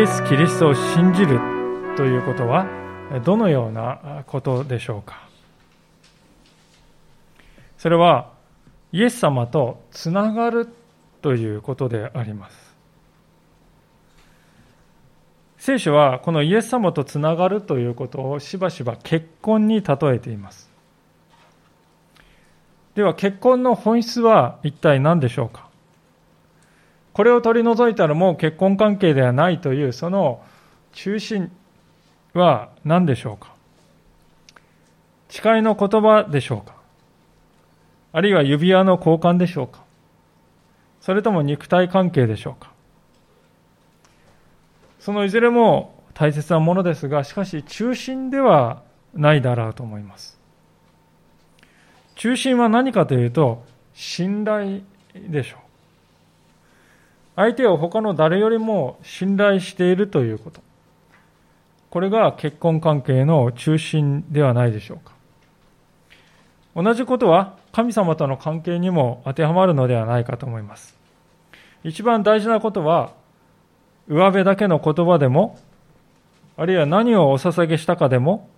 イエス・キリストを信じるということはどのようなことでしょうか？それはイエス様とつながるということであります。聖書はこのイエス様とつながるということをしばしば結婚に例えています。では結婚の本質は一体何でしょうか？これを取り除いたらもう結婚関係ではないというその中心は何でしょうか？誓いの言葉でしょうか？あるいは指輪の交換でしょうか？それとも肉体関係でしょうか？そのいずれも大切なものですが、しかし中心ではないだろうと思います。中心は何かというと、信頼でしょう。相手を他の誰よりも信頼しているということ。これが結婚関係の中心ではないでしょうか。同じことは神様との関係にも当てはまるのではないかと思います。一番大事なことは、上辺だけの言葉でも、あるいは何をお捧げしたかでも、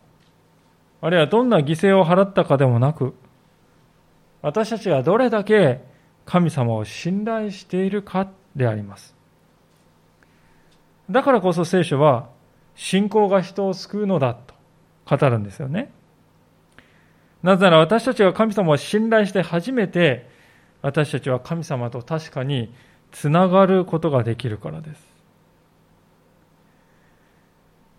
あるいはどんな犠牲を払ったかでもなく、私たちがどれだけ神様を信頼しているかであります。だからこそ聖書は、信仰が人を救うのだと語るんですよね。なぜなら私たちが神様を信頼して初めて、私たちは神様と確かにつながることができるからです。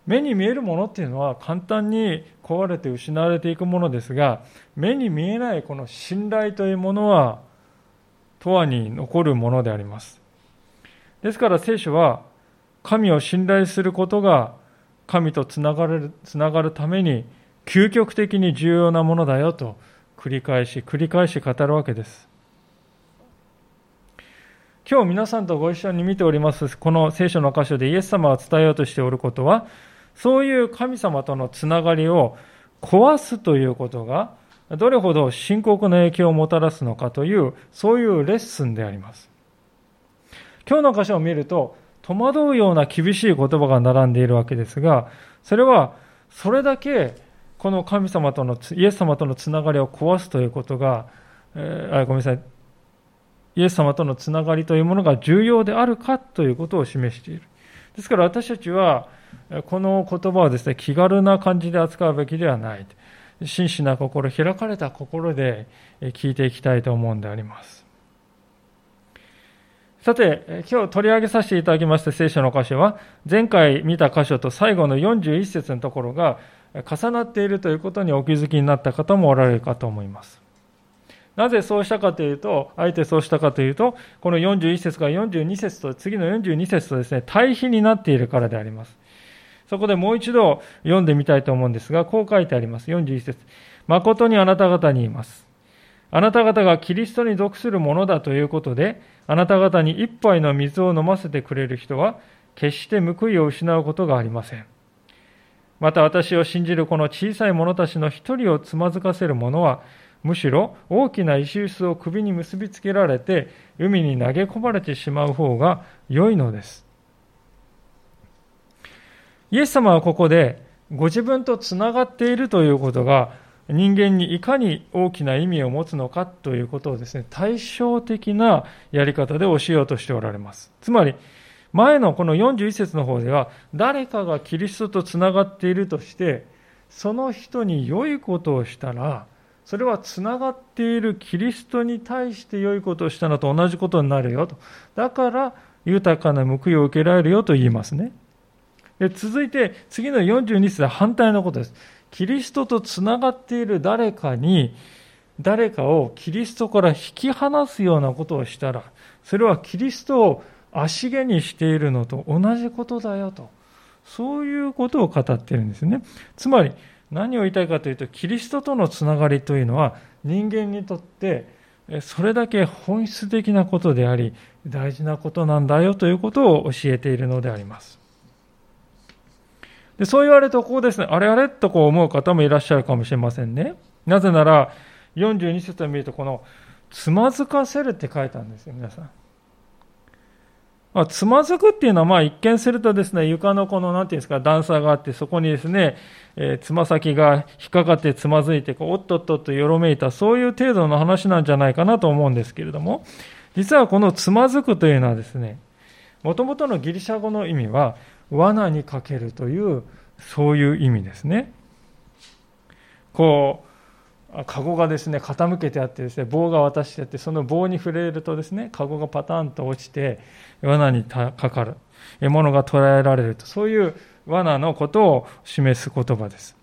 目に見えるものっていうのは簡単に壊れて失われていくものですが、目に見えないこの信頼というものは、永遠に残るものであります。ですから聖書は、神を信頼することが神とつながるつながるために究極的に重要なものだよと繰り返し繰り返し語るわけです。今日皆さんとご一緒に見ておりますこの聖書の箇所でイエス様が伝えようとしておることはそういう神様とのつながりを壊すということがどれほど深刻な影響をもたらすのかというそういうレッスンであります今日の箇所を見ると戸惑うような厳しい言葉が並んでいるわけですがそれはそれだけこの神様とのイエス様とのつながりを壊すということが、えー、あごめんなさいイエス様とのつながりというものが重要であるかということを示している。ですから私たちは、この言葉をですね、気軽な感じで扱うべきではない。真摯な心、開かれた心で聞いていきたいと思うんであります。さて、今日取り上げさせていただきました聖書の箇所は、前回見た箇所と最後の41節のところが重なっているということにお気づきになった方もおられるかと思います。なぜそうしたかというと、あえてそうしたかというと、この41節から42節と、次の42節とですね、対比になっているからであります。そこでもう一度読んでみたいと思うんですが、こう書いてあります。41節誠にあなた方に言います。あなた方がキリストに属するものだということで、あなた方に一杯の水を飲ませてくれる人は、決して報いを失うことがありません。また私を信じるこの小さい者たちの一人をつまずかせる者は、むしろ大きな石臼を首に結びつけられて海に投げ込まれてしまう方が良いのです。イエス様はここでご自分とつながっているということが人間にいかに大きな意味を持つのかということをですね、対照的なやり方で教えようとしておられます。つまり、前のこの41節の方では、誰かがキリストとつながっているとして、その人に良いことをしたら、それはつながっているキリストに対して良いことをしたのと同じことになるよと。だから豊かな報いを受けられるよと言いますね。で続いて次の42節は反対のことです。キリストとつながっている誰かに誰かをキリストから引き離すようなことをしたら、それはキリストを足毛にしているのと同じことだよと。そういうことを語っているんですね。つまり、何を言いたいかというと、キリストとのつながりというのは、人間にとって、それだけ本質的なことであり、大事なことなんだよということを教えているのであります。でそう言われると、こうですね、あれあれとこう思う方もいらっしゃるかもしれませんね。なぜなら、42節を見ると、この、つまずかせるって書いたんですよ、皆さん。まあ、つまずくっていうのは、まあ、一見するとですね、床のこの、なんていうんですか、段差があって、そこにですね、えー、つま先が引っかかってつまずいて、こう、おっとっとっとよろめいた、そういう程度の話なんじゃないかなと思うんですけれども、実はこのつまずくというのはですね、もともとのギリシャ語の意味は、罠にかけるという、そういう意味ですね。こう、カゴがですね、傾けてあってですね、棒が渡してあって、その棒に触れるとですね、カゴがパタンと落ちて、罠にかかる。獲物が捕らえられると、そういう罠のことを示す言葉です。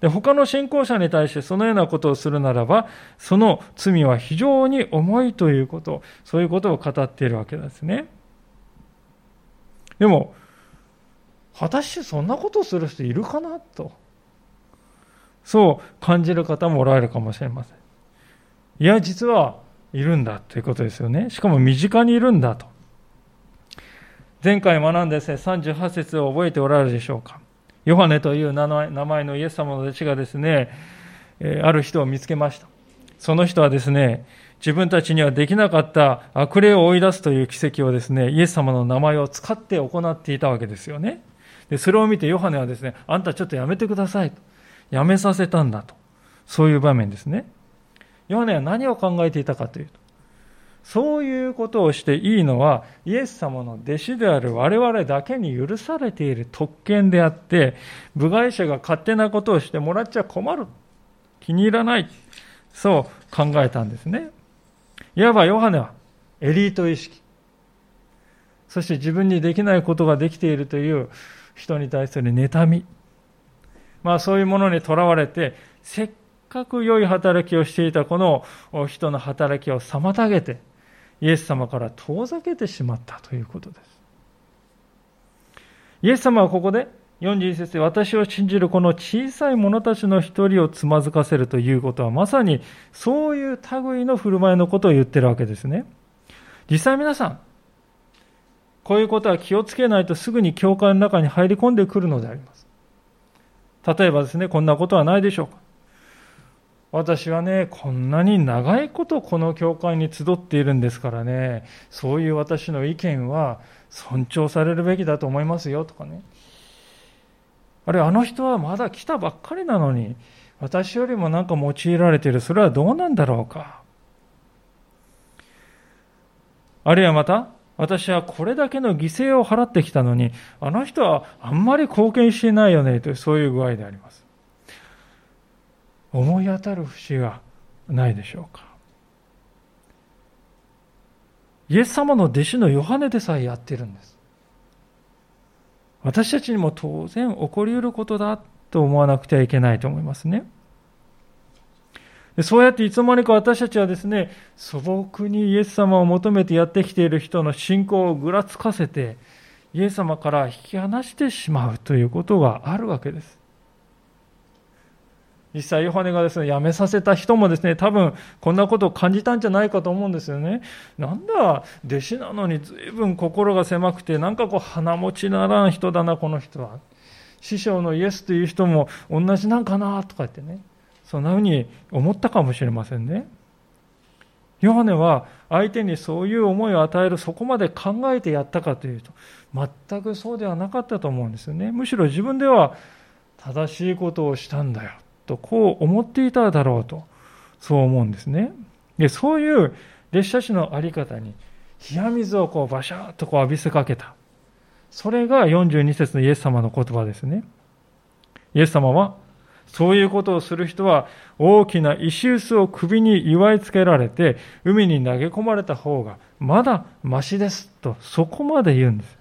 で他の信仰者に対してそのようなことをするならば、その罪は非常に重いということ、そういうことを語っているわけですね。でも、果たしてそんなことをする人いるかなと。そう感じる方もおられるかもしれません。いや、実はいるんだということですよね。しかも身近にいるんだと。前回学んだですね、38節を覚えておられるでしょうか。ヨハネという名前のイエス様の弟子がですね、ある人を見つけました。その人はですね、自分たちにはできなかった悪霊を追い出すという奇跡をですね、イエス様の名前を使って行っていたわけですよね。でそれを見てヨハネはですね、あんたちょっとやめてくださいと。やめさせたんだと。そういう場面ですね。ヨハネは何を考えていたかというと、そういうことをしていいのは、イエス様の弟子である我々だけに許されている特権であって、部外者が勝手なことをしてもらっちゃ困る。気に入らない。そう考えたんですね。いわばヨハネはエリート意識。そして自分にできないことができているという人に対する妬み。まあそういうものにとらわれて、せっかく良い働きをしていたこの人の働きを妨げて、イエス様から遠ざけてしまったということです。イエス様はここで41節で私を信じるこの小さい者たちの一人をつまずかせるということはまさにそういう類の振る舞いのことを言ってるわけですね。実際皆さん、こういうことは気をつけないとすぐに教会の中に入り込んでくるのであります。例えばですね、こんなことはないでしょうか。私はね、こんなに長いことこの教会に集っているんですからね、そういう私の意見は尊重されるべきだと思いますよとかね。あるいはあの人はまだ来たばっかりなのに、私よりもなんか用いられている、それはどうなんだろうか。あるいはまた、私はこれだけの犠牲を払ってきたのに、あの人はあんまり貢献してないよねという、そういう具合であります。思い当たる節がないでしょうか。イエス様の弟子のヨハネでさえやってるんです。私たちにも当然起こり得ることだと思わなくてはいけないと思いますね。そうやっていつの間にか私たちはですね、素朴にイエス様を求めてやってきている人の信仰をぐらつかせて、イエス様から引き離してしまうということがあるわけです。実際、ヨハネがですね、辞めさせた人もですね、多分こんなことを感じたんじゃないかと思うんですよね。なんだ、弟子なのに随分心が狭くて、なんかこう鼻持ちならん人だな、この人は。師匠のイエスという人も同じなんかな、とか言ってね。そんなふうに思ったかもしれませんね。ヨハネは相手にそういう思いを与えるそこまで考えてやったかというと全くそうではなかったと思うんですよね。むしろ自分では正しいことをしたんだよとこう思っていただろうとそう思うんですね。でそういう弟子たちの在り方に冷や水をこうバシャーッとこう浴びせかけた。それが42節のイエス様の言葉ですね。イエス様はそういうことをする人は大きな石臼を首に祝いつけられて海に投げ込まれた方がまだましですとそこまで言うんです。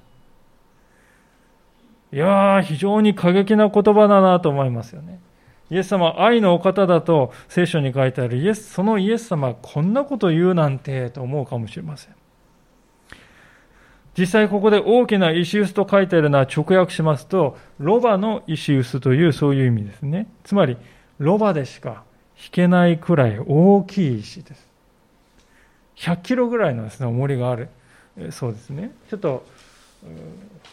いやー、非常に過激な言葉だなと思いますよね。イエス様愛のお方だと聖書に書いてあるイエス、そのイエス様こんなこと言うなんてと思うかもしれません。実際ここで大きな石臼と書いてあるのは直訳しますと、ロバの石臼というそういう意味ですね。つまり、ロバでしか引けないくらい大きい石です。100キロぐらいのですね、重りがある。そうですね。ちょっと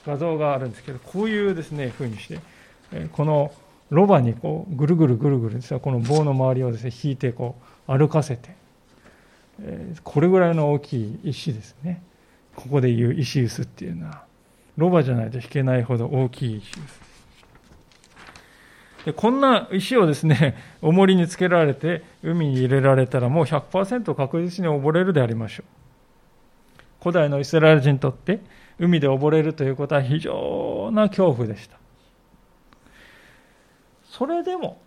画像があるんですけど、こういうですね、風にして、このロバにこうぐるぐるぐるぐるですこの棒の周りをですね、引いてこう歩かせて、これぐらいの大きい石ですね。ここで言う石臼っていうのは、ロバじゃないと引けないほど大きい石臼。でこんな石をですね、重りにつけられて海に入れられたらもう100%確実に溺れるでありましょう。古代のイスラエル人にとって海で溺れるということは非常な恐怖でした。それでも、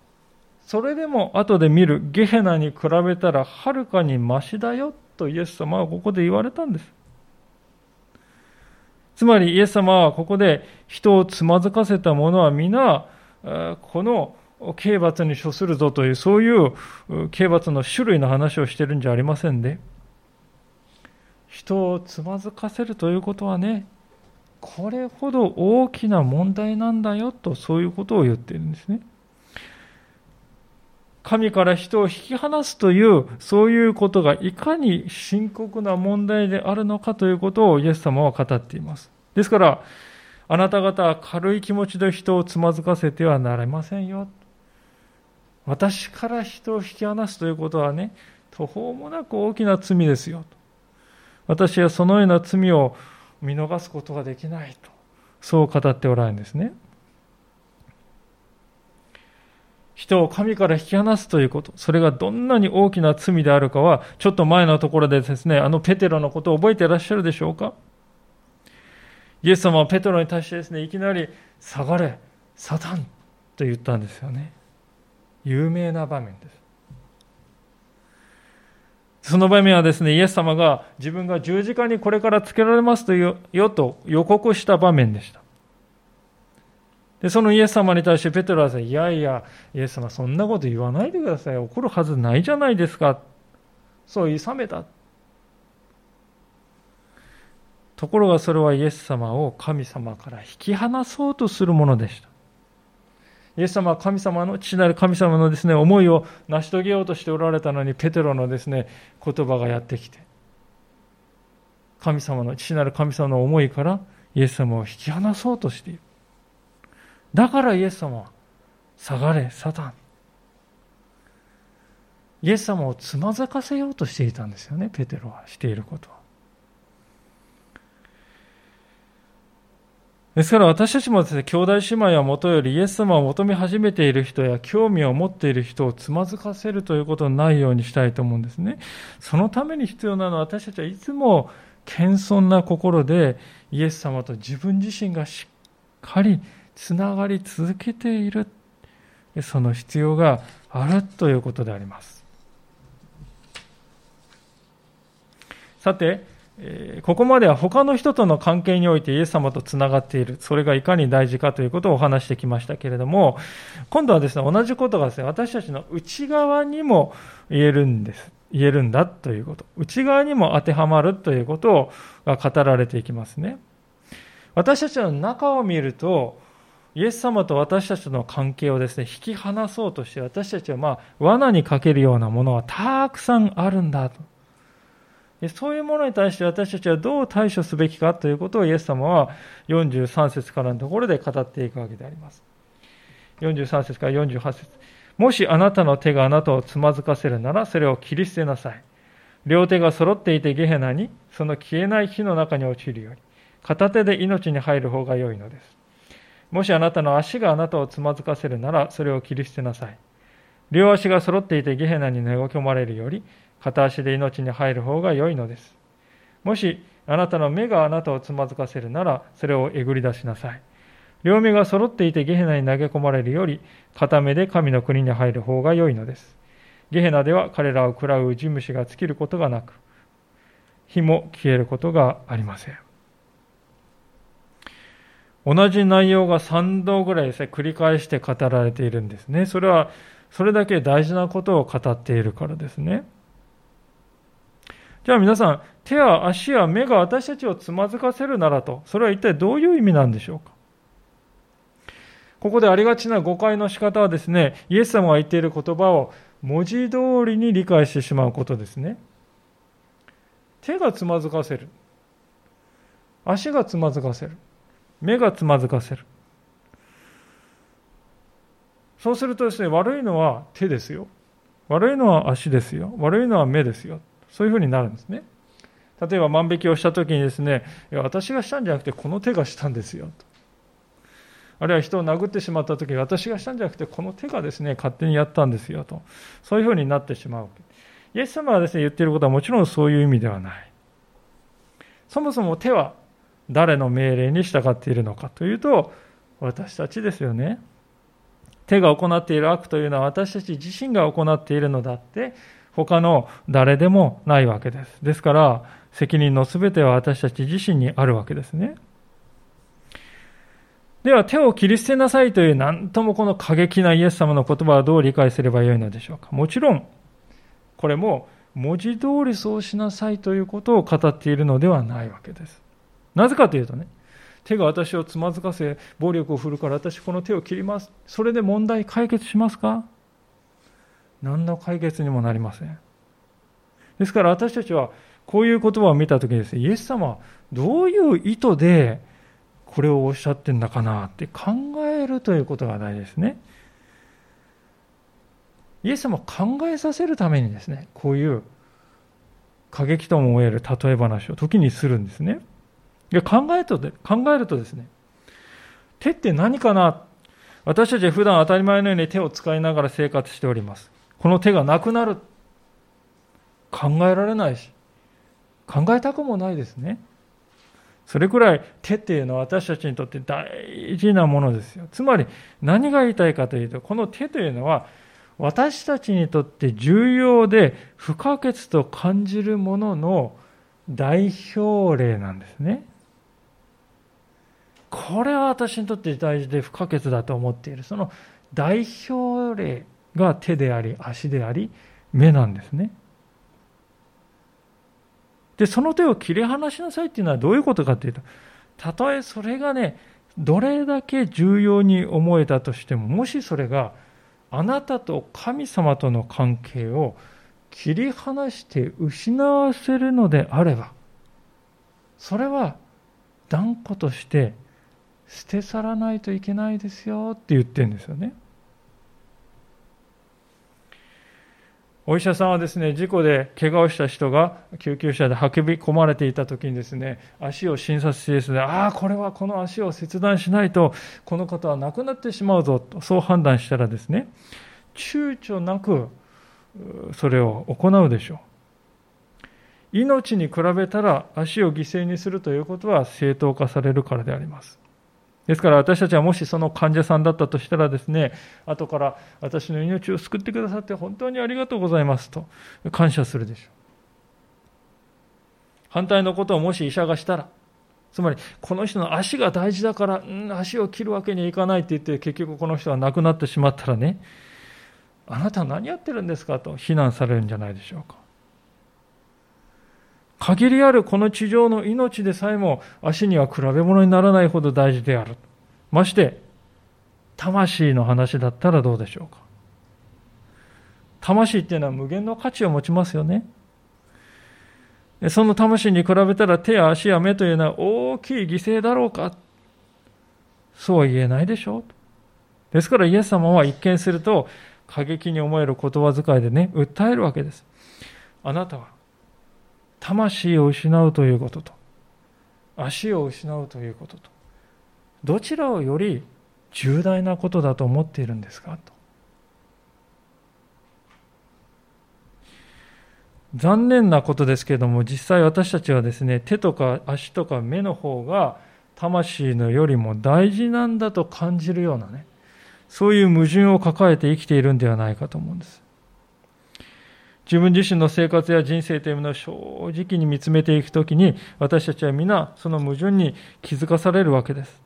それでも後で見るゲヘナに比べたらはるかにましだよとイエス様はここで言われたんです。つまりイエス様はここで人をつまずかせた者は皆、この刑罰に処するぞという、そういう刑罰の種類の話をしてるんじゃありませんで、人をつまずかせるということはね、これほど大きな問題なんだよと、そういうことを言っているんですね。神から人を引き離すという、そういうことがいかに深刻な問題であるのかということをイエス様は語っています。ですから、あなた方は軽い気持ちで人をつまずかせてはなれませんよ。私から人を引き離すということはね、途方もなく大きな罪ですよ。私はそのような罪を見逃すことができないと、そう語っておられるんですね。人を神から引き離すということ、それがどんなに大きな罪であるかは、ちょっと前のところでですね、あのペテロのことを覚えていらっしゃるでしょうか？イエス様はペテロに対してですね、いきなり、下がれ、サタンと言ったんですよね。有名な場面です。その場面はですね、イエス様が自分が十字架にこれからつけられますというよと予告した場面でした。で、そのイエス様に対してペテロはさいやいや、イエス様そんなこと言わないでください。怒るはずないじゃないですか。そういさめた。ところがそれはイエス様を神様から引き離そうとするものでした。イエス様は神様の、父なる神様のですね、思いを成し遂げようとしておられたのに、ペテロのですね、言葉がやってきて、神様の、父なる神様の思いからイエス様を引き離そうとしている。だからイエス様は、下がれ、サタン。イエス様をつまずかせようとしていたんですよね、ペテロはしていることは。ですから私たちもですね、兄弟姉妹はもとよりイエス様を求め始めている人や興味を持っている人をつまずかせるということのないようにしたいと思うんですね。そのために必要なのは私たちはいつも謙遜な心でイエス様と自分自身がしっかりつながり続けているその必要があるということでありますさてここまでは他の人との関係においてイエス様とつながっている。それがいかに大事かということをお話してきましたけれども、今度はですね、同じことがですね、私たちの内側にも言えるんです。言えるんだということ。内側にも当てはまるということが語られていきますね。私たちの中を見ると、イエス様と私たちの関係をですね、引き離そうとして、私たちはまあ、罠にかけるようなものはたくさんあるんだと。そういうものに対して私たちはどう対処すべきかということをイエス様は43節からのところで語っていくわけであります。43節から48節もしあなたの手があなたをつまずかせるなら、それを切り捨てなさい。両手が揃っていてゲヘナに、その消えない火の中に落ちるより、片手で命に入る方が良いのです。もしあなたの足があなたをつまずかせるなら、それを切り捨てなさい。両足が揃っていてゲヘナに投げ込まれるより、片足で命に入る方が良いのです。もしあなたの目があなたをつまずかせるなら、それをえぐり出しなさい。両目が揃っていてゲヘナに投げ込まれるより、片目で神の国に入る方が良いのです。ゲヘナでは彼らを喰らう地虫が尽きることがなく、火も消えることがありません。同じ内容が3度ぐらいですね、繰り返して語られているんですね。それは、それだけ大事なことを語っているからですね。じゃあ皆さん、手や足や目が私たちをつまずかせるならと、それは一体どういう意味なんでしょうか？ここでありがちな誤解の仕方はですね、イエス様が言っている言葉を文字通りに理解してしまうことですね。手がつまずかせる。足がつまずかせる。目がつまずかせる。そうするとですね、悪いのは手ですよ。悪いのは足ですよ。悪いのは目ですよ。そういうふうになるんですね。例えば万引きをした時にですね、私がしたんじゃなくてこの手がしたんですよと。あるいは人を殴ってしまった時私がしたんじゃなくてこの手がですね、勝手にやったんですよと。そういうふうになってしまう。イエス様がですね、言っていることはもちろんそういう意味ではない。そもそも手は誰の命令に従っているのかというと、私たちですよね。手が行っている悪というのは私たち自身が行っているのだって、他の誰でもないわけです。ですから、責任のすべては私たち自身にあるわけですね。では、手を切り捨てなさいという何ともこの過激なイエス様の言葉はどう理解すればよいのでしょうか。もちろん、これも文字通りそうしなさいということを語っているのではないわけです。なぜかというとね、手が私をつまずかせ、暴力を振るから私この手を切ります。それで問題解決しますか？何の解決にもなりません。ですから私たちはこういう言葉を見たときにですね、イエス様はどういう意図でこれをおっしゃってんだかなって考えるということが大事ですね。イエス様を考えさせるためにですね、こういう過激とも思える例え話を時にするんですね。で考えると考えるとですね、手って何かな？私たちは普段当たり前のように手を使いながら生活しております。この手がなくなる。考えられないし、考えたくもないですね。それくらい手っていうのは私たちにとって大事なものですよ。つまり何が言いたいかというと、この手というのは私たちにとって重要で不可欠と感じるものの代表例なんですね。これは私にとって大事で不可欠だと思っている。その代表例が手であり、足であり、目なんですね。で、その手を切り離しなさいっていうのはどういうことかっていうと、たとえそれがね、どれだけ重要に思えたとしても、もしそれがあなたと神様との関係を切り離して失わせるのであれば、それは断固として捨て去らないといけないですよって言ってるんですよね。お医者さんはですね、事故で怪我をした人が救急車で運び込まれていた時にですね、足を診察してですね、ああ、これはこの足を切断しないと、この方は亡くなってしまうぞと、そう判断したらですね、躊躇なくそれを行うでしょう。命に比べたら足を犠牲にするということは正当化されるからであります。ですから私たちはもしその患者さんだったとしたらですね、後から私の命を救ってくださって本当にありがとうございますと感謝するでしょう。反対のことをもし医者がしたら、つまりこの人の足が大事だから、うん、足を切るわけにはいかないって言って結局この人が亡くなってしまったらね、あなた何やってるんですかと非難されるんじゃないでしょうか。限りあるこの地上の命でさえも足には比べ物にならないほど大事である。まして、魂の話だったらどうでしょうか。魂っていうのは無限の価値を持ちますよね。その魂に比べたら手や足や目というのは大きい犠牲だろうか。そうは言えないでしょう。ですからイエス様は一見すると過激に思える言葉遣いでね、訴えるわけです。あなたは魂を失うということと、足を失うということと、どちらをより重大なことだと思っているんですか？と。残念なことですけれども、実際私たちはですね、手とか足とか目の方が魂のよりも大事なんだと感じるようなね、そういう矛盾を抱えて生きているんではないかと思うんです。自分自身の生活や人生というものを正直に見つめていくときに、私たちは皆その矛盾に気づかされるわけです。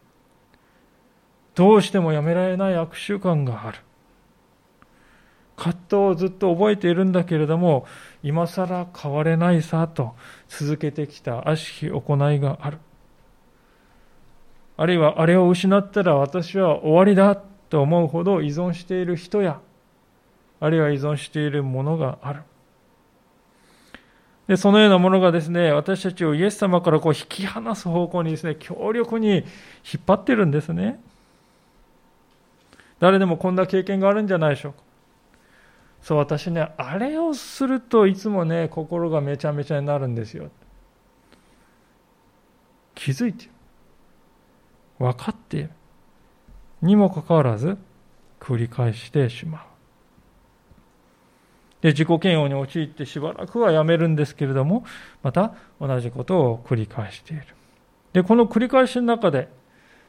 どうしてもやめられない悪習慣がある。葛藤をずっと覚えているんだけれども、今更変われないさと続けてきた悪しき行いがある。あるいはあれを失ったら私は終わりだと思うほど依存している人や、あるいは依存しているものがある。で、そのようなものがですね、私たちをイエス様からこう引き離す方向にですね、強力に引っ張ってるんですね。誰でもこんな経験があるんじゃないでしょうか。そう、私ね、あれをするといつもね、心がめちゃめちゃになるんですよ。気づいて。分かっている。にもかかわらず、繰り返してしまう。で、自己嫌悪に陥ってしばらくはやめるんですけれども、また同じことを繰り返している。で、この繰り返しの中で、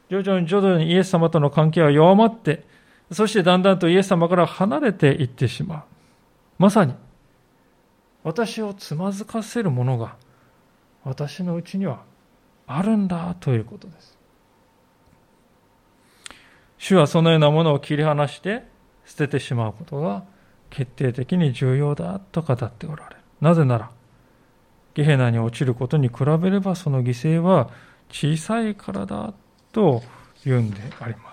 徐々に徐々にイエス様との関係は弱まって、そしてだんだんとイエス様から離れていってしまう。まさに、私をつまずかせるものが、私のうちにはあるんだということです。主はそのようなものを切り離して捨ててしまうことが決定的に重要だと語っておられる。なぜなら、ゲヘナに落ちることに比べればその犠牲は小さいからだと言うんであります。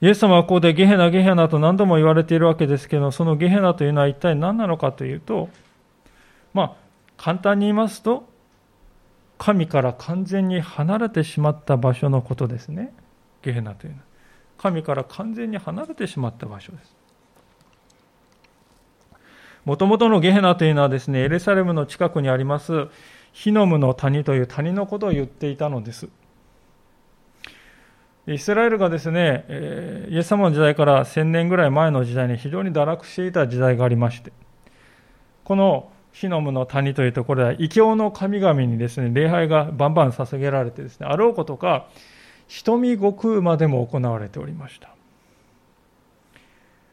イエス様はここでゲヘナ、ゲヘナと何度も言われているわけですけど、そのゲヘナというのは一体何なのかというと、まあ、簡単に言いますと、神から完全に離れてしまった場所のことですね。ゲヘナというのは。神から完全に離れてしまった場所です。もともとのゲヘナというのはですね、エルサレムの近くにあります、ヒノムの谷という谷のことを言っていたのです。イスラエルがですね、イエス様の時代から1000年ぐらい前の時代に非常に堕落していた時代がありまして、このヒノムの谷というところでは、異教の神々にですね、礼拝がバンバン捧げられてですね、あろうことか、瞳悟空までも行われておりました。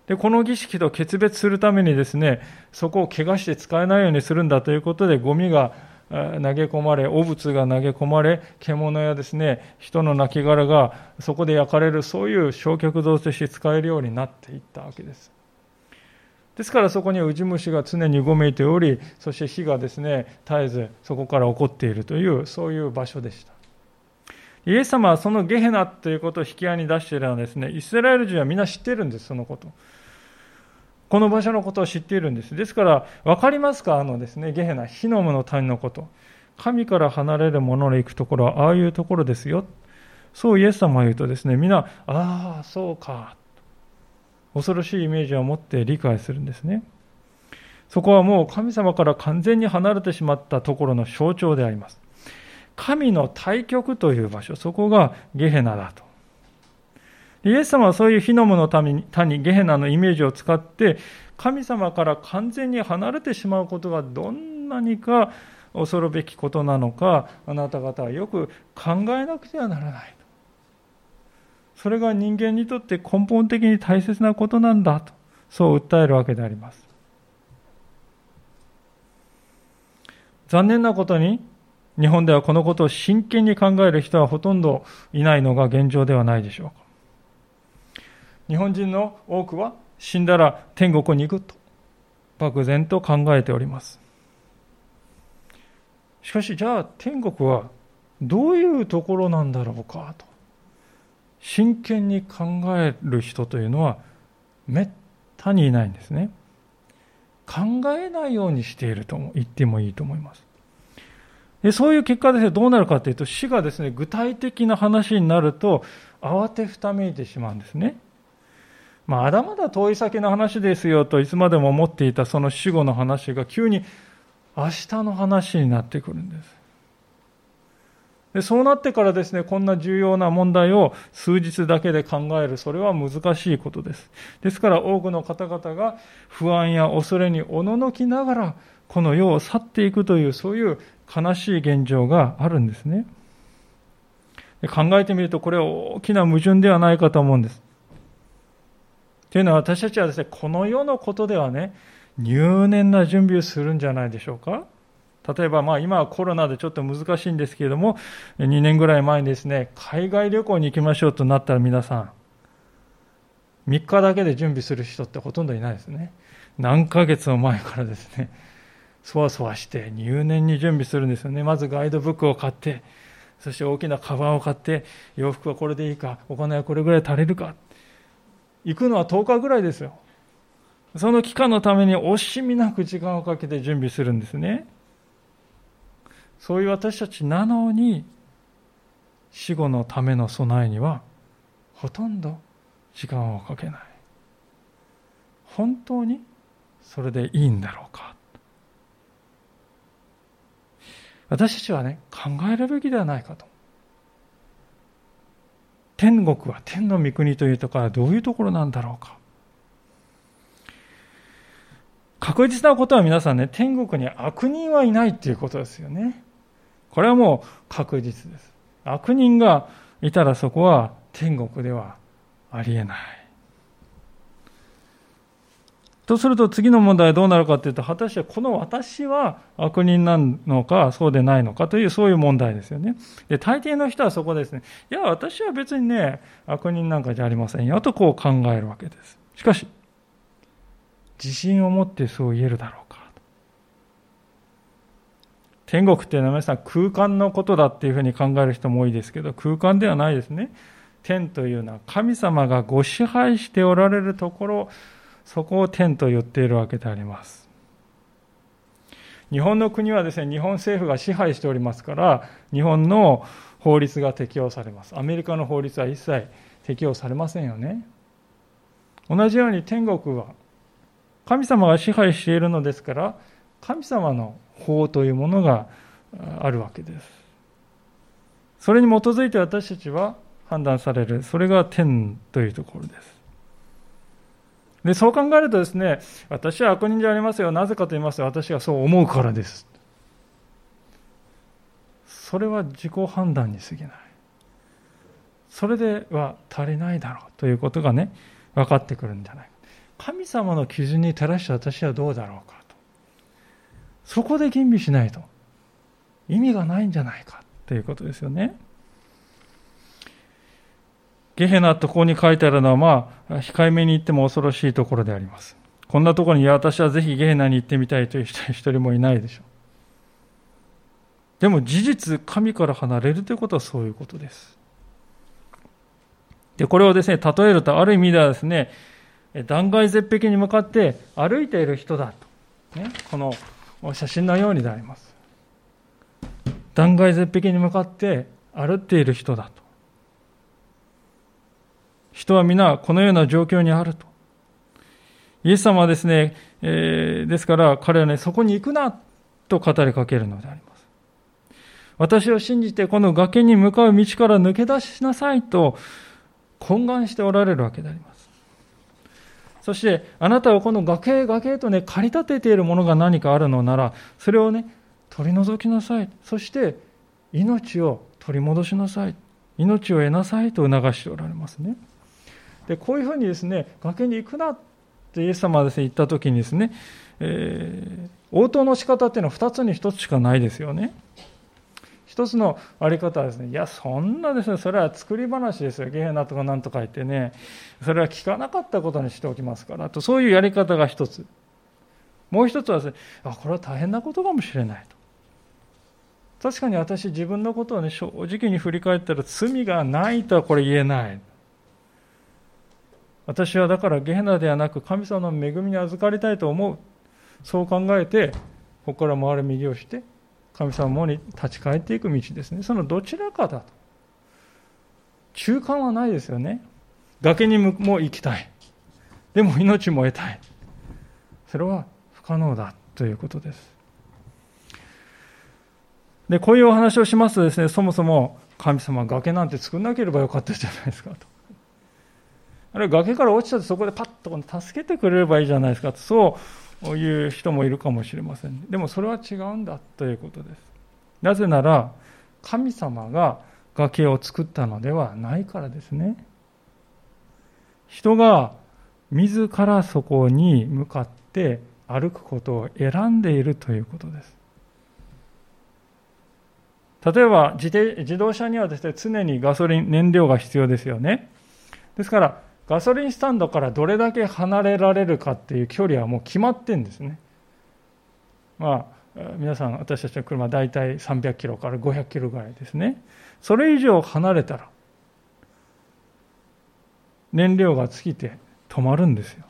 で、この儀式と決別するためにですね、そこを怪我して使えないようにするんだということで、ゴミが投げ込まれ、汚物が投げ込まれ、獣やですね、人の亡骸がそこで焼かれる、そういう焼却道として使えるようになっていったわけです。ですからそこにウジ虫が常にうごめいており、そして火がですね、絶えずそこから起こっているという、そういう場所でした。イエス様はそのゲヘナということを引き合いに出しているのはですね、イスラエル人はみんな知っているんです、そのこと。この場所のことを知っているんです。ですから、分かりますか？あのですね、ゲヘナ、火のムの谷のこと。神から離れる者の行くところは、ああいうところですよ。そうイエス様が言うとですね、みんな、ああ、そうか。恐ろしいイメージを持って理解するんですね。そこはもう神様から完全に離れてしまったところの象徴であります。神の対極という場所、そこがゲヘナだと。イエス様はそういう火のもの谷、ゲヘナのイメージを使って、神様から完全に離れてしまうことがどんなにか恐るべきことなのか、あなた方はよく考えなくてはならない。それが人間にとって根本的に大切なことなんだと、そう訴えるわけであります。残念なことに、日本ではこのことを真剣に考える人はほとんどいないのが現状ではないでしょうか。日本人の多くは死んだら天国に行くと漠然と考えております。しかしじゃあ天国はどういうところなんだろうかと真剣に考える人というのはめったにいないんですね。考えないようにしていると言ってもいいと思います。でそういう結果ですね、どうなるかというと、死がですね、具体的な話になると、慌てふためいてしまうんですね。まだまだ遠い先の話ですよといつまでも思っていたその死後の話が急に明日の話になってくるんです。でそうなってからですね、こんな重要な問題を数日だけで考える、それは難しいことです。ですから多くの方々が不安や恐れにおののきながら、この世を去っていくという、そういう悲しい現状があるんですね。考えてみると、これは大きな矛盾ではないかと思うんです。というのは私たちはですね、この世のことではね、入念な準備をするんじゃないでしょうか。例えば、まあ今はコロナでちょっと難しいんですけれども、2年ぐらい前にですね、海外旅行に行きましょうとなったら皆さん、3日だけで準備する人ってほとんどいないですね。何ヶ月も前からですね、そわそわして入念に準備するんですよね。まずガイドブックを買って、そして大きなカバンを買って、洋服はこれでいいか、お金はこれぐらい足りるか。行くのは10日ぐらいですよ。その期間のために惜しみなく時間をかけて準備するんですね。そういう私たちなのに、死後のための備えには、ほとんど時間をかけない。本当にそれでいいんだろうか。私たちはね、考えるべきではないかと。天国は天の御国というところはどういうところなんだろうか。確実なことは皆さんね、天国に悪人はいないっていうことですよね。これはもう確実です。悪人がいたらそこは天国ではありえない。とすると次の問題はどうなるかというと、果たしてこの私は悪人なのか、そうでないのかという、そういう問題ですよね。で、大抵の人はそこですね、いや、私は別にね、悪人なんかじゃありませんよとこう考えるわけです。しかし、自信を持ってそう言えるだろうか。天国っていうのは皆さん空間のことだっていうふうに考える人も多いですけど、空間ではないですね。天というのは神様がご支配しておられるところ、そこを天と言っているわけであります。日本の国はですね、日本政府が支配しておりますから、日本の法律が適用されます。アメリカの法律は一切適用されませんよね。同じように天国は神様が支配しているのですから、神様の法というものがあるわけです。それに基づいて私たちは判断される。それが天というところです。で、そう考えるとですね、私は悪人じゃありますよ。なぜかと言いますと、私がそう思うからです。それは自己判断に過ぎない。それでは足りないだろうということがね、分かってくるんじゃないか。神様の基準に照らして私はどうだろうかと。そこで吟味しないと意味がないんじゃないかということですよね。ゲヘナとここに書いてあるのは、まあ、控えめに言っても恐ろしいところであります。こんなところに、いや、私はぜひゲヘナに行ってみたいという人一人もいないでしょう。でも事実、神から離れるということはそういうことです。で、これをですね、例えると、ある意味ではですね、断崖絶壁に向かって歩いている人だと。ね、この写真のようにであります。断崖絶壁に向かって歩っている人だと。人は皆このような状況にあると。イエス様はですね、えー、ですから彼はね、そこに行くなと語りかけるのであります。私を信じてこの崖に向かう道から抜け出しなさいと懇願しておられるわけであります。そして、あなたはこの崖、崖とね、駆り立てているものが何かあるのなら、それをね、取り除きなさい。そして、命を取り戻しなさい。命を得なさいと促しておられますね。でこういうふうにですね崖に行くなってイエス様がですね言った時にですね、えー、応答の仕方っていうのは2つに1つしかないですよね。一つのあり方はですね、いや、そんなですね、それは作り話ですよ。ゲヘナとかなんとか言ってね、それは聞かなかったことにしておきますから、とそういうやり方が一つ。もう一つはですね、あ、これは大変なことかもしれないと。確かに私自分のことをね、正直に振り返ったら罪がないとはこれ言えない。私はだからゲヘナではなく神様の恵みに預かりたいと思う。そう考えて、ここから回る右をして、神様に立ち返っていく道ですね。そのどちらかだと。中間はないですよね。崖にも行きたい。でも命も得たい。それは不可能だということです。で、こういうお話をしますとですね、そもそも神様崖なんて作んなければよかったじゃないですかと。あるいは崖から落ちたてそこでパッと助けてくれればいいじゃないですかそういう人もいるかもしれません。でもそれは違うんだということです。なぜなら神様が崖を作ったのではないからですね。人が自らそこに向かって歩くことを選んでいるということです。例えば自動車にはですね常にガソリン燃料が必要ですよね。ですからガソリンスタンドからどれだけ離れられるかっていう距離はもう決まってんですね。まあ、皆さん、私たちの車、大体300キロから500キロぐらいですね。それ以上離れたら、燃料が尽きて止まるんですよ。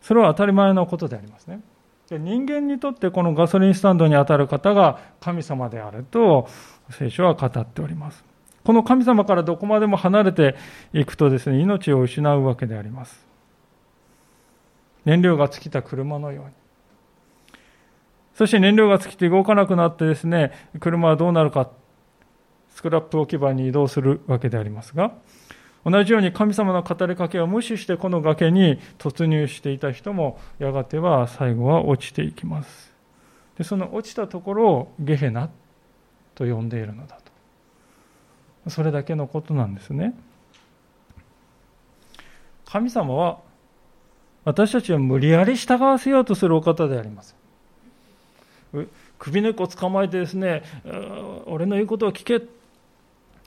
それは当たり前のことでありますね。で人間にとってこのガソリンスタンドに当たる方が神様であると聖書は語っております。この神様からどこまでも離れていくとですね、命を失うわけであります。燃料が尽きた車のように。そして燃料が尽きて動かなくなってですね、車はどうなるか、スクラップ置き場に移動するわけでありますが、同じように神様の語りかけを無視してこの崖に突入していた人もやがては最後は落ちていきます。でその落ちたところをゲヘナと呼んでいるのだ。それだけのことなんですね。神様は私たちを無理やり従わせようとするお方であります。首根っこ捕まえてですね、俺の言うことを聞け。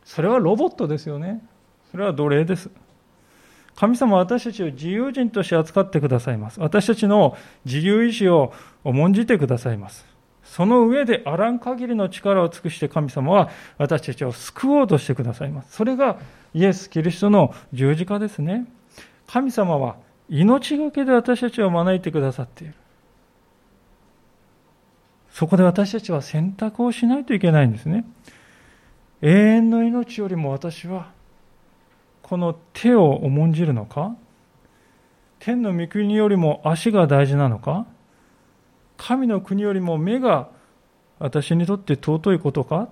それはロボットですよね。それは奴隷です。神様は私たちを自由人として扱ってくださいます。私たちの自由意志を重んじてくださいます。その上であらん限りの力を尽くして神様は私たちを救おうとしてくださいます。それがイエス・キリストの十字架ですね。神様は命がけで私たちを招いてくださっている。そこで私たちは選択をしないといけないんですね。永遠の命よりも私はこの手を重んじるのか？天の御国よりも足が大事なのか？神の国よりも目が私にとって尊いことか？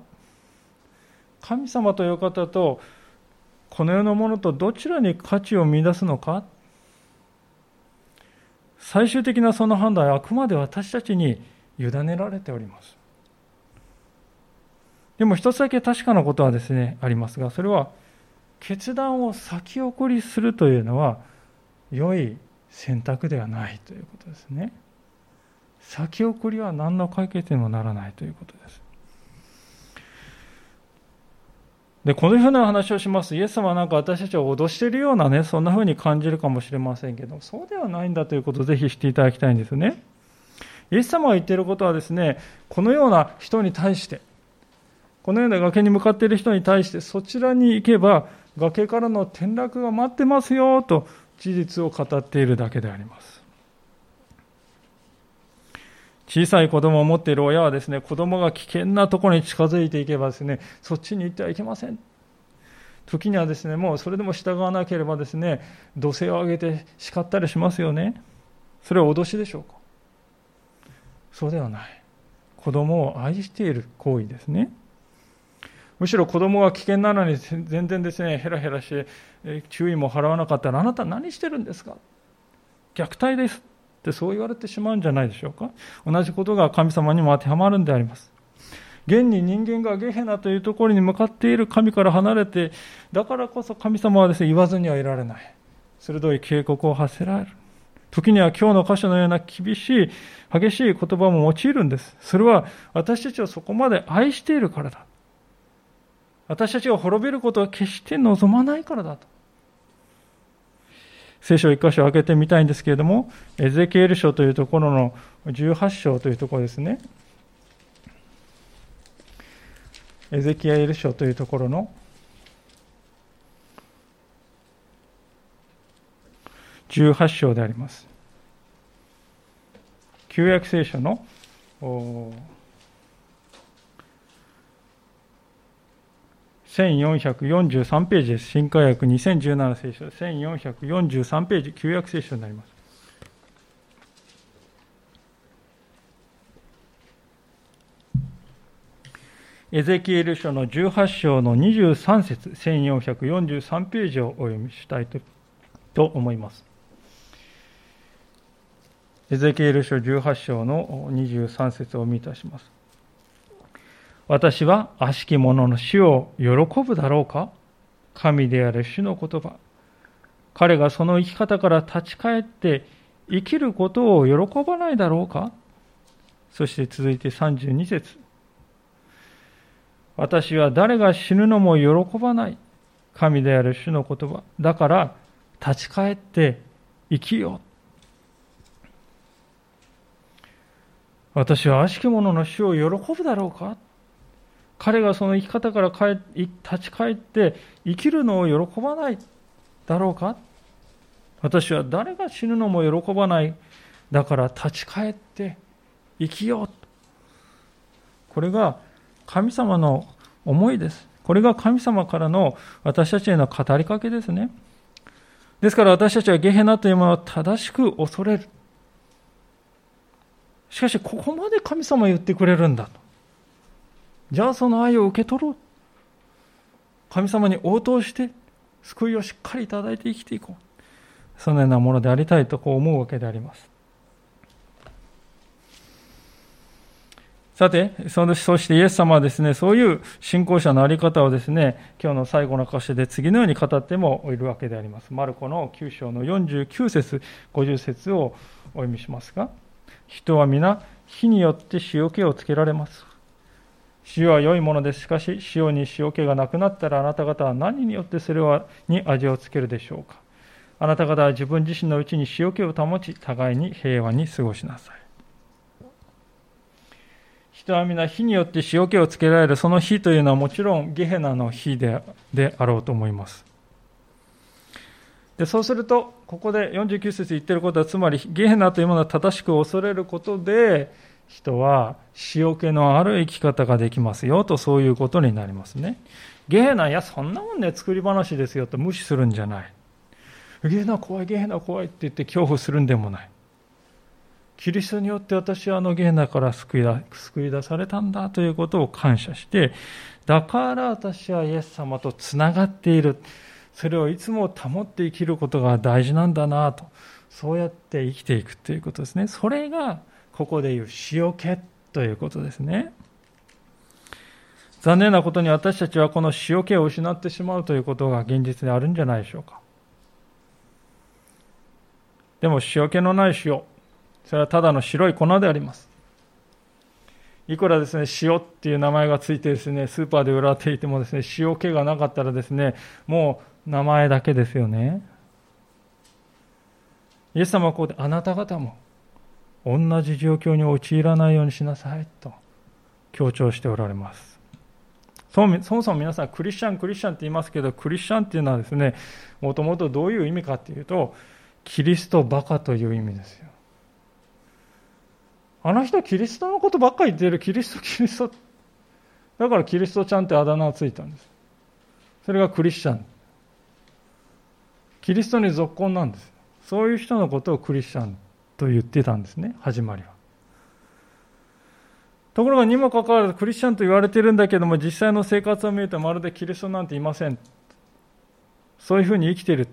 神様という方とこの世のものとどちらに価値を見出すのか？最終的なその判断はあくまで私たちに委ねられております。でも一つだけ確かなことはですね、ありますが、それは決断を先送りするというのは良い選択ではないということですね。先送りは何の解決にもならないということです。で、このふうな話をします。イエス様はなんか私たちを脅しているようなね、そんなふうに感じるかもしれませんけど、そうではないんだということをぜひ知っていただきたいんですね。イエス様が言っていることはですね、このような人に対して、このような崖に向かっている人に対して、そちらに行けば、崖からの転落が待ってますよと事実を語っているだけであります。小さい子供を持っている親はですね、子供が危険なところに近づいていけばですね、そっちに行ってはいけません。時にはですね、もうそれでも従わなければですね、土星を上げて叱ったりしますよね。それは脅しでしょうかそうではない。子供を愛している行為ですね。むしろ子供が危険なのに全然ですね、ヘラヘラして、注意も払わなかったら、あなた何してるんですか虐待です。ってそう言われてしまうんじゃないでしょうか。同じことが神様にも当てはまるんであります。現に人間がゲヘナというところに向かっている神から離れて、だからこそ神様はですね、言わずにはいられない。鋭い警告を発せられる。時には今日の箇所のような厳しい、激しい言葉も用いるんです。それは私たちをそこまで愛しているからだ。私たちが滅びることは決して望まないからだと。聖書を一箇所開けてみたいんですけれども、エゼキエル書というところの18章というところですね。エゼキエル書というところの18章であります。旧約聖書の1443ページです。新科学2017聖書、1443ページ、旧約聖書になります。エゼキエル書の18章の23節、1443ページをお読みしたいと思います。エゼキエル書18章の23節をお読みいたします。私は悪しき者の死を喜ぶだろうか？神である主の言葉。彼がその生き方から立ち返って生きることを喜ばないだろうか？そして続いて32節私は誰が死ぬのも喜ばない？神である主の言葉。だから立ち返って生きよう。私は悪しき者の死を喜ぶだろうか？彼がその生き方から立ち返って生きるのを喜ばないだろうか？私は誰が死ぬのも喜ばない。だから立ち返って生きよう。これが神様の思いです。これが神様からの私たちへの語りかけですね。ですから私たちはゲヘナというものを正しく恐れる。しかし、ここまで神様言ってくれるんだと。じゃあその愛を受け取ろう。神様に応答して、救いをしっかりいただいて生きていこう。そのようなものでありたいとこう思うわけであります。さて、そしてイエス様はですね、そういう信仰者のあり方をですね、今日の最後の箇所で次のように語ってもいるわけであります。マルコの9章の49節、50節をお読みしますが、人は皆、火によって塩気をつけられます。塩は良いものです。しかし、塩に塩気がなくなったらあなた方は何によってそれに味をつけるでしょうか。あなた方は自分自身のうちに塩気を保ち、互いに平和に過ごしなさい。人は皆火によって塩気をつけられるその火というのはもちろんゲヘナの火でであろうと思いますでそうするとここで49節言ってることはつまりゲヘナというものは正しく恐れることで人は塩気のある生き方ができますよとそういうことになりますねゲヘナいやそんなもんね作り話ですよと無視するんじゃないゲヘナ怖いゲヘナ怖いって言って恐怖するんでもないキリストによって私はあのゲーナから救い救い出されたんだということを感謝して、だから私はイエス様とつながっている。それをいつも保って生きることが大事なんだなと。そうやって生きていくということですね。それがここでいう塩気ということですね。残念なことに私たちはこの塩気を失ってしまうということが現実であるんじゃないでしょうか。でも塩気のない塩。それはただの白い粉であります。いくらですね、塩っていう名前がついてですね、スーパーで売られていてもですね、塩気がなかったらですね、もう名前だけですよね。イエス様はここであなた方も同じ状況に陥らないようにしなさいと強調しておられます。そもそも皆さんクリスチャンクリスチャンって言いますけどクリスチャンっていうのはですねもともとどういう意味かっていうとキリストバカという意味ですよあの人キリストのことばっかり言ってる、キリスト、キリスト。だからキリストちゃんってあだ名がついたんです。それがクリスチャン。キリストに続婚なんです。そういう人のことをクリスチャンと言ってたんですね、始まりは。ところがにもかかわらずクリスチャンと言われてるんだけども実際の生活を見るとまるでキリストなんていませんそういうふうに生きてる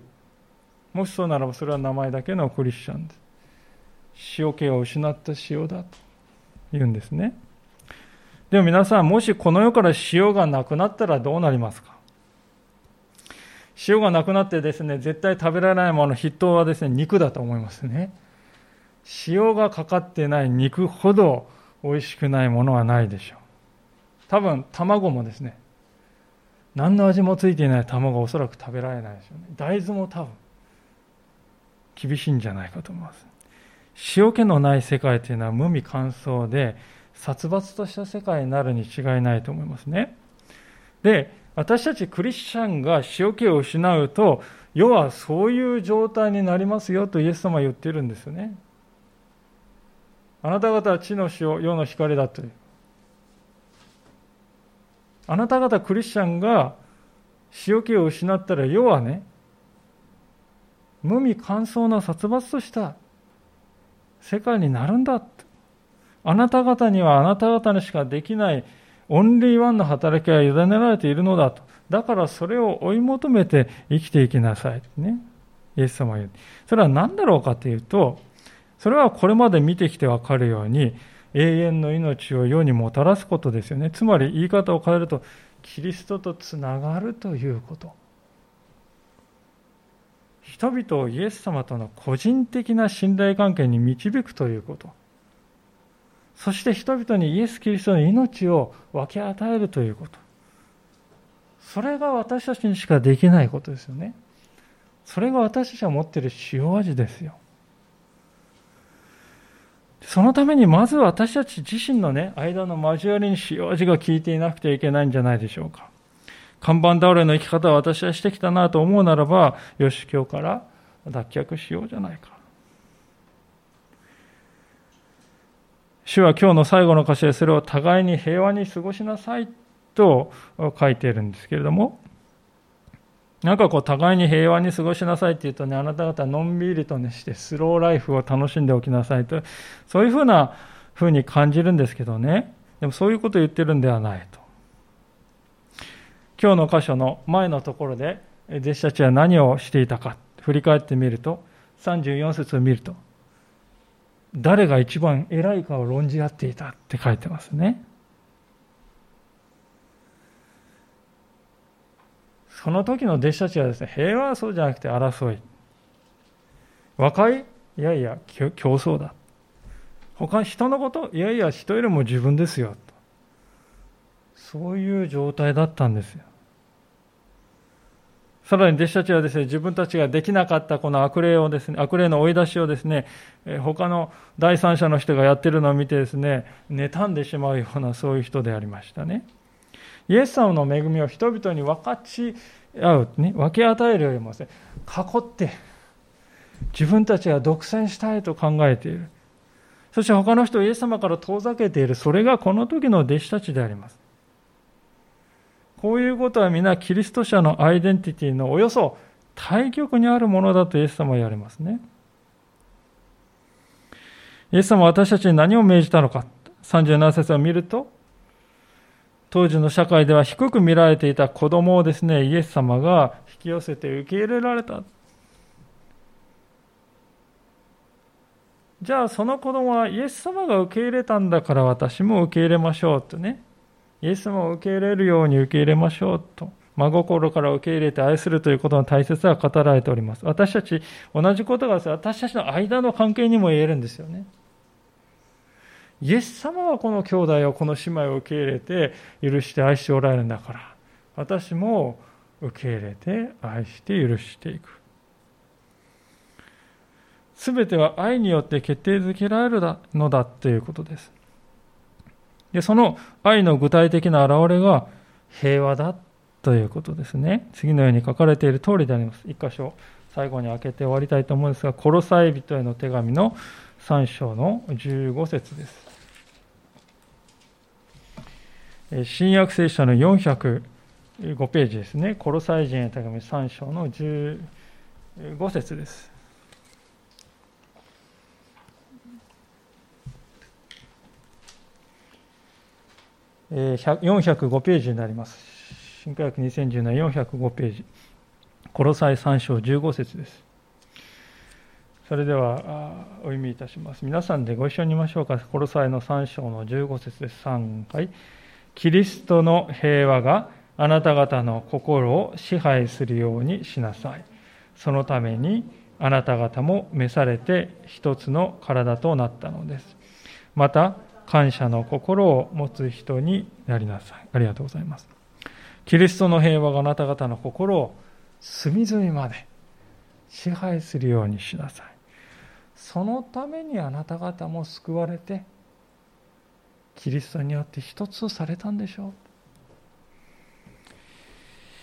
もしそうならばそれは名前だけのクリスチャンです塩気を失った塩だと言うんですね。でも皆さん、もしこの世から塩がなくなったらどうなりますか？塩がなくなってですね、絶対食べられないもの、筆頭はですね、肉だと思いますね。塩がかかってない肉ほど美味しくないものはないでしょう。多分、卵もですね、何の味もついていない卵はおそらく食べられないでしょうね。大豆も多分、厳しいんじゃないかと思います。塩気のない世界というのは無味乾燥で殺伐とした世界になるに違いないと思いますね。で、私たちクリスチャンが塩気を失うと、世はそういう状態になりますよとイエス様は言ってるんですよね。あなた方は地の塩、世の光だという。あなた方クリスチャンが塩気を失ったら世はね、無味乾燥な殺伐とした世界になるんだあなた方にはあなた方にしかできないオンリーワンの働きが委ねられているのだと。だからそれを追い求めて生きていきなさい。ね。イエス様は言う。それは何だろうかというと、それはこれまで見てきてわかるように、永遠の命を世にもたらすことですよね。つまり言い方を変えると、キリストとつながるということ。人々をイエス様との個人的な信頼関係に導くということ。そして人々にイエス・キリストの命を分け与えるということ。それが私たちにしかできないことですよね。それが私たちが持っている塩味ですよ。そのためにまず私たち自身のね、間の交わりに塩味が効いていなくてはいけないんじゃないでしょうか。看板倒れの生き方を私はしてきたなと思うならば、よし、今日から脱却しようじゃないか。主は今日の最後の箇所でそれを互いに平和に過ごしなさいと書いているんですけれども、なんかこう互いに平和に過ごしなさいって言うとね、あなた方のんびりとねしてスローライフを楽しんでおきなさいと、そういうふうなふうに感じるんですけどね。でもそういうことを言ってるんではないと。今日の箇所の前のところで、弟子たちは何をしていたか、振り返ってみると、34節を見ると、誰が一番偉いかを論じ合っていたって書いてますね。その時の弟子たちはですね、平和はそうじゃなくて争い。若いいやいや、競争だ。他人のこといやいや、人よりも自分ですよ。そういう状態だったんですよ。さらに弟子たちはですね、自分たちができなかったこの悪霊をですね、悪霊の追い出しをですね、他の第三者の人がやってるのを見てですね、妬んでしまうようなそういう人でありましたね。イエス様の恵みを人々に分かち合う、ね、分け与えるよりもですね、囲って自分たちが独占したいと考えている。そして他の人をイエス様から遠ざけている。それがこの時の弟子たちであります。こういうことは皆キリスト者のアイデンティティのおよそ対極にあるものだとイエス様は言われますね。イエス様は私たちに何を命じたのか。37節を見ると、当時の社会では低く見られていた子供をですね、イエス様が引き寄せて受け入れられた。じゃあその子供はイエス様が受け入れたんだから私も受け入れましょうとね。イエス様を受け入れるように受け入れましょうと。真心から受け入れて愛するということの大切さが語られております。私たち、同じことが私たちの間の関係にも言えるんですよね。イエス様はこの兄弟を、この姉妹を受け入れて、許して愛しておられるんだから、私も受け入れて、愛して許していく。すべては愛によって決定づけられるのだということです。で、その愛の具体的な表れが平和だということですね。次のように書かれている通りであります。一箇所、最後に開けて終わりたいと思うんですが、コロサイ人への手紙の3章の15節です。新約聖書の405ページですね。コロサイ人への手紙3章の15節です。405ページになります。新科学2010年405ページ。コロサイ3章15節です。それではお読みいたします。皆さんでご一緒に言いましょうか。コロサイの3章の15節です。3回。キリストの平和があなた方の心を支配するようにしなさい。そのためにあなた方も召されて一つの体となったのです。また、感謝の心を持つ人になりなさい。ありがとうございます。キリストの平和があなた方の心を隅々まで支配するようにしなさい。そのためにあなた方も救われて、キリストによって一つされたんでしょ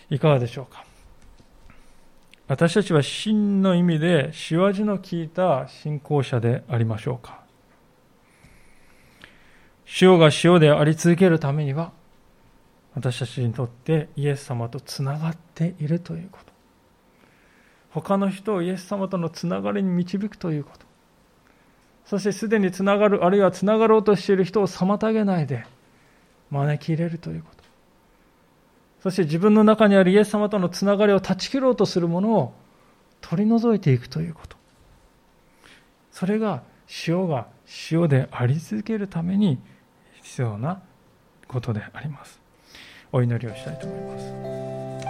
う。いかがでしょうか。私たちは真の意味で塩味の効いた信仰者でありましょうか。塩が塩であり続けるためには、私たちにとってイエス様とつながっているということ。他の人をイエス様とのつながりに導くということ。そしてすでにつながる、あるいはつながろうとしている人を妨げないで招き入れるということ。そして自分の中にあるイエス様とのつながりを断ち切ろうとするものを取り除いていくということ。それが塩が塩であり続けるために必要なことであります。お祈りをしたいと思います。